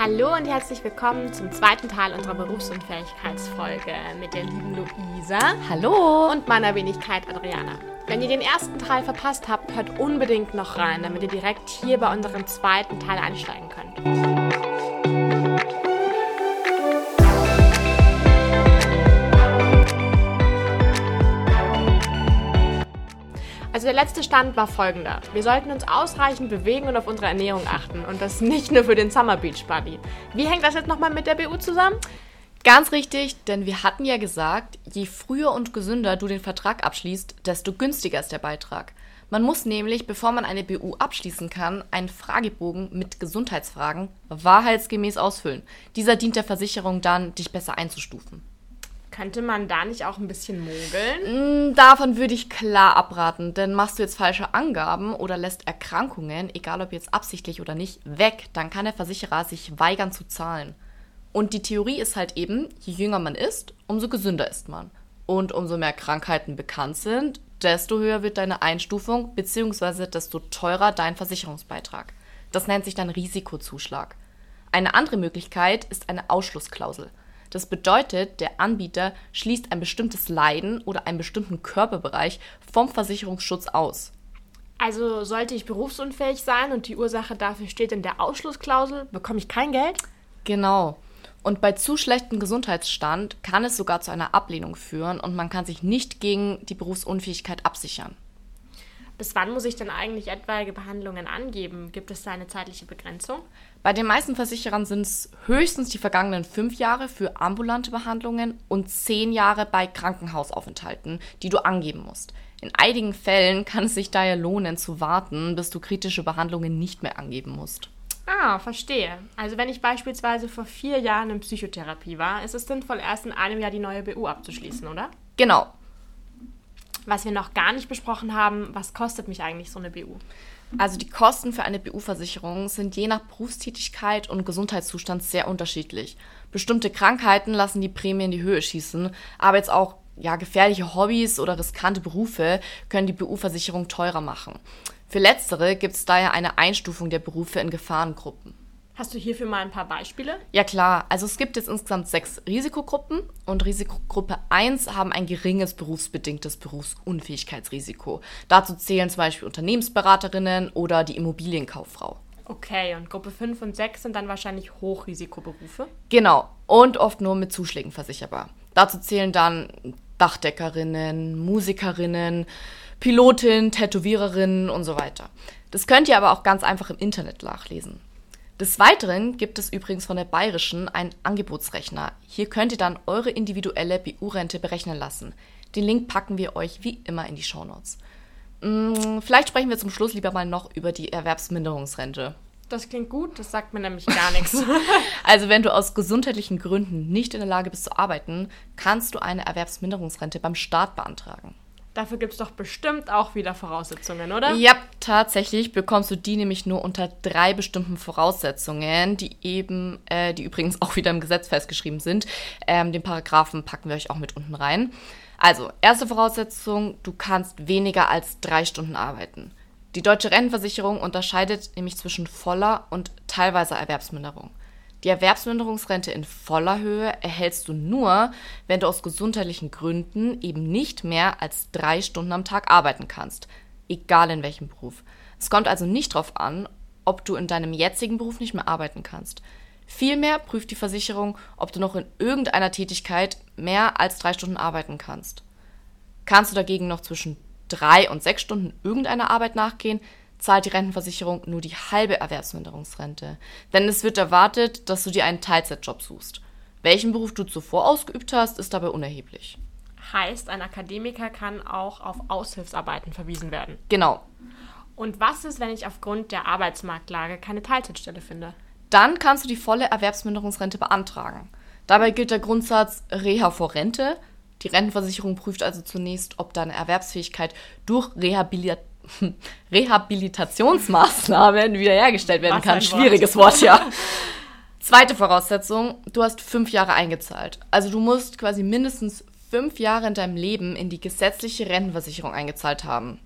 Hallo und herzlich willkommen zum zweiten Teil unserer Berufsunfähigkeitsfolge mit der lieben Luisa. Hallo. Und meiner Wenigkeit Adriana. Wenn ihr den ersten Teil verpasst habt, hört unbedingt noch rein, damit ihr direkt hier bei unserem zweiten Teil einsteigen könnt. Also der letzte Stand war folgender. Wir sollten uns ausreichend bewegen und auf unsere Ernährung achten. Und das nicht nur für den Summer Beach Buddy. Wie hängt das jetzt nochmal mit der BU zusammen? Ganz richtig, denn wir hatten ja gesagt, je früher und gesünder du den Vertrag abschließt, desto günstiger ist der Beitrag. Man muss nämlich, bevor man eine BU abschließen kann, einen Fragebogen mit Gesundheitsfragen wahrheitsgemäß ausfüllen. Dieser dient der Versicherung dann, dich besser einzustufen. Könnte man da nicht auch ein bisschen mogeln? Mm, davon würde ich klar abraten, denn machst du jetzt falsche Angaben oder lässt Erkrankungen, egal ob jetzt absichtlich oder nicht, weg, dann kann der Versicherer sich weigern zu zahlen. Und die Theorie ist halt eben, je jünger man ist, umso gesünder ist man. Und umso mehr Krankheiten bekannt sind, desto höher wird deine Einstufung bzw. desto teurer dein Versicherungsbeitrag. Das nennt sich dann Risikozuschlag. Eine andere Möglichkeit ist eine Ausschlussklausel. Das bedeutet, der Anbieter schließt ein bestimmtes Leiden oder einen bestimmten Körperbereich vom Versicherungsschutz aus. Also sollte ich berufsunfähig sein und die Ursache dafür steht in der Ausschlussklausel, bekomme ich kein Geld? Genau. Und bei zu schlechtem Gesundheitsstand kann es sogar zu einer Ablehnung führen und man kann sich nicht gegen die Berufsunfähigkeit absichern. Bis wann muss ich denn eigentlich etwaige Behandlungen angeben? Gibt es da eine zeitliche Begrenzung? Bei den meisten Versicherern sind es höchstens die vergangenen fünf Jahre für ambulante Behandlungen und zehn Jahre bei Krankenhausaufenthalten, die du angeben musst. In einigen Fällen kann es sich daher lohnen zu warten, bis du kritische Behandlungen nicht mehr angeben musst. Ah, verstehe. Also wenn ich beispielsweise vor vier Jahren in Psychotherapie war, ist es sinnvoll, erst in einem Jahr die neue BU abzuschließen, oder? Genau. Was wir noch gar nicht besprochen haben, was kostet mich eigentlich so eine BU? Also die Kosten für eine BU-Versicherung sind je nach Berufstätigkeit und Gesundheitszustand sehr unterschiedlich. Bestimmte Krankheiten lassen die Prämie in die Höhe schießen, aber jetzt auch ja, gefährliche Hobbys oder riskante Berufe können die BU-Versicherung teurer machen. Für letztere gibt es daher eine Einstufung der Berufe in Gefahrengruppen. Hast du hierfür mal ein paar Beispiele? Ja klar, also es gibt jetzt insgesamt sechs Risikogruppen und Risikogruppe 1 haben ein geringes berufsbedingtes Berufsunfähigkeitsrisiko. Dazu zählen zum Beispiel Unternehmensberaterinnen oder die Immobilienkauffrau. Okay, und Gruppe 5 und 6 sind dann wahrscheinlich Hochrisikoberufe? Genau, und oft nur mit Zuschlägen versicherbar. Dazu zählen dann Dachdeckerinnen, Musikerinnen, Pilotinnen, Tätowiererinnen und so weiter. Das könnt ihr aber auch ganz einfach im Internet nachlesen. Des Weiteren gibt es übrigens von der Bayerischen einen Angebotsrechner. Hier könnt ihr dann eure individuelle BU-Rente berechnen lassen. Den Link packen wir euch wie immer in die Shownotes. Hm, vielleicht sprechen wir zum Schluss lieber mal noch über die Erwerbsminderungsrente. Das klingt gut, das sagt mir nämlich gar nichts. Also wenn du aus gesundheitlichen Gründen nicht in der Lage bist zu arbeiten, kannst du eine Erwerbsminderungsrente beim Staat beantragen. Dafür gibt es doch bestimmt auch wieder Voraussetzungen, oder? Ja, tatsächlich bekommst du die nämlich nur unter drei bestimmten Voraussetzungen, die eben, äh, die übrigens auch wieder im Gesetz festgeschrieben sind. Ähm, den Paragraphen packen wir euch auch mit unten rein. Also, erste Voraussetzung, du kannst weniger als drei Stunden arbeiten. Die deutsche Rentenversicherung unterscheidet nämlich zwischen voller und teilweiser Erwerbsminderung. Die Erwerbsminderungsrente in voller Höhe erhältst du nur, wenn du aus gesundheitlichen Gründen eben nicht mehr als drei Stunden am Tag arbeiten kannst, egal in welchem Beruf. Es kommt also nicht darauf an, ob du in deinem jetzigen Beruf nicht mehr arbeiten kannst. Vielmehr prüft die Versicherung, ob du noch in irgendeiner Tätigkeit mehr als drei Stunden arbeiten kannst. Kannst du dagegen noch zwischen drei und sechs Stunden irgendeiner Arbeit nachgehen, zahlt die Rentenversicherung nur die halbe Erwerbsminderungsrente. Denn es wird erwartet, dass du dir einen Teilzeitjob suchst. Welchen Beruf du zuvor ausgeübt hast, ist dabei unerheblich. Heißt, ein Akademiker kann auch auf Aushilfsarbeiten verwiesen werden. Genau. Und was ist, wenn ich aufgrund der Arbeitsmarktlage keine Teilzeitstelle finde? Dann kannst du die volle Erwerbsminderungsrente beantragen. Dabei gilt der Grundsatz Reha vor Rente. Die Rentenversicherung prüft also zunächst, ob deine Erwerbsfähigkeit durch Rehabilitation Rehabilitationsmaßnahmen wiederhergestellt werden Was kann. ein Wort. Schwieriges Wort, ja. Zweite Voraussetzung, du hast fünf Jahre eingezahlt. Also du musst quasi mindestens fünf Jahre in deinem Leben in die gesetzliche Rentenversicherung eingezahlt haben.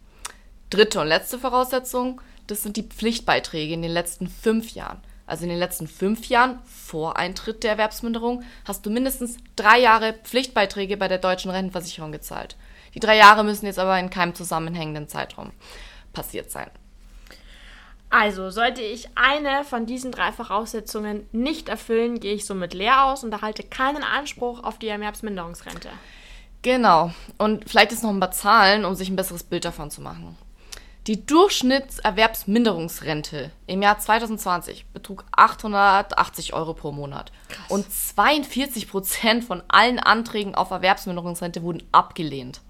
Dritte und letzte Voraussetzung, das sind die Pflichtbeiträge in den letzten fünf Jahren. Also in den letzten fünf Jahren vor Eintritt der Erwerbsminderung hast du mindestens drei Jahre Pflichtbeiträge bei der deutschen Rentenversicherung gezahlt. Die drei Jahre müssen jetzt aber in keinem zusammenhängenden Zeitraum passiert sein. Also, sollte ich eine von diesen drei Voraussetzungen nicht erfüllen, gehe ich somit leer aus und erhalte keinen Anspruch auf die Erwerbsminderungsrente. Genau. Und vielleicht ist noch ein paar Zahlen, um sich ein besseres Bild davon zu machen. Die Durchschnittserwerbsminderungsrente im Jahr 2020 betrug 880 Euro pro Monat. Krass. Und 42 Prozent von allen Anträgen auf Erwerbsminderungsrente wurden abgelehnt.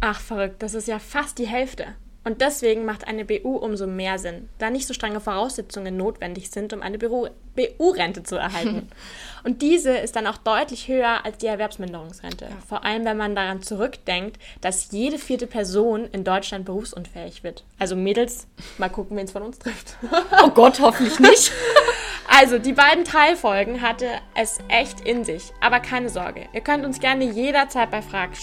Ach, verrückt. Das ist ja fast die Hälfte. Und deswegen macht eine BU umso mehr Sinn, da nicht so strenge Voraussetzungen notwendig sind, um eine BU-Rente zu erhalten. Und diese ist dann auch deutlich höher als die Erwerbsminderungsrente. Ja. Vor allem, wenn man daran zurückdenkt, dass jede vierte Person in Deutschland berufsunfähig wird. Also Mädels, mal gucken, wen es von uns trifft. oh Gott, hoffentlich nicht. Also, die beiden Teilfolgen hatte es echt in sich. Aber keine Sorge, ihr könnt uns gerne jederzeit bei Fragen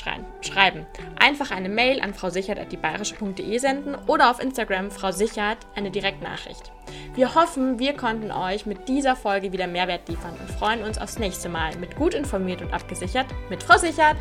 schreiben. Einfach eine Mail an frausichert.bayerische.de senden oder auf Instagram Frau Sichert eine Direktnachricht. Wir hoffen, wir konnten euch mit dieser Folge wieder Mehrwert liefern und freuen uns aufs nächste Mal mit gut informiert und abgesichert mit Frau Sichert.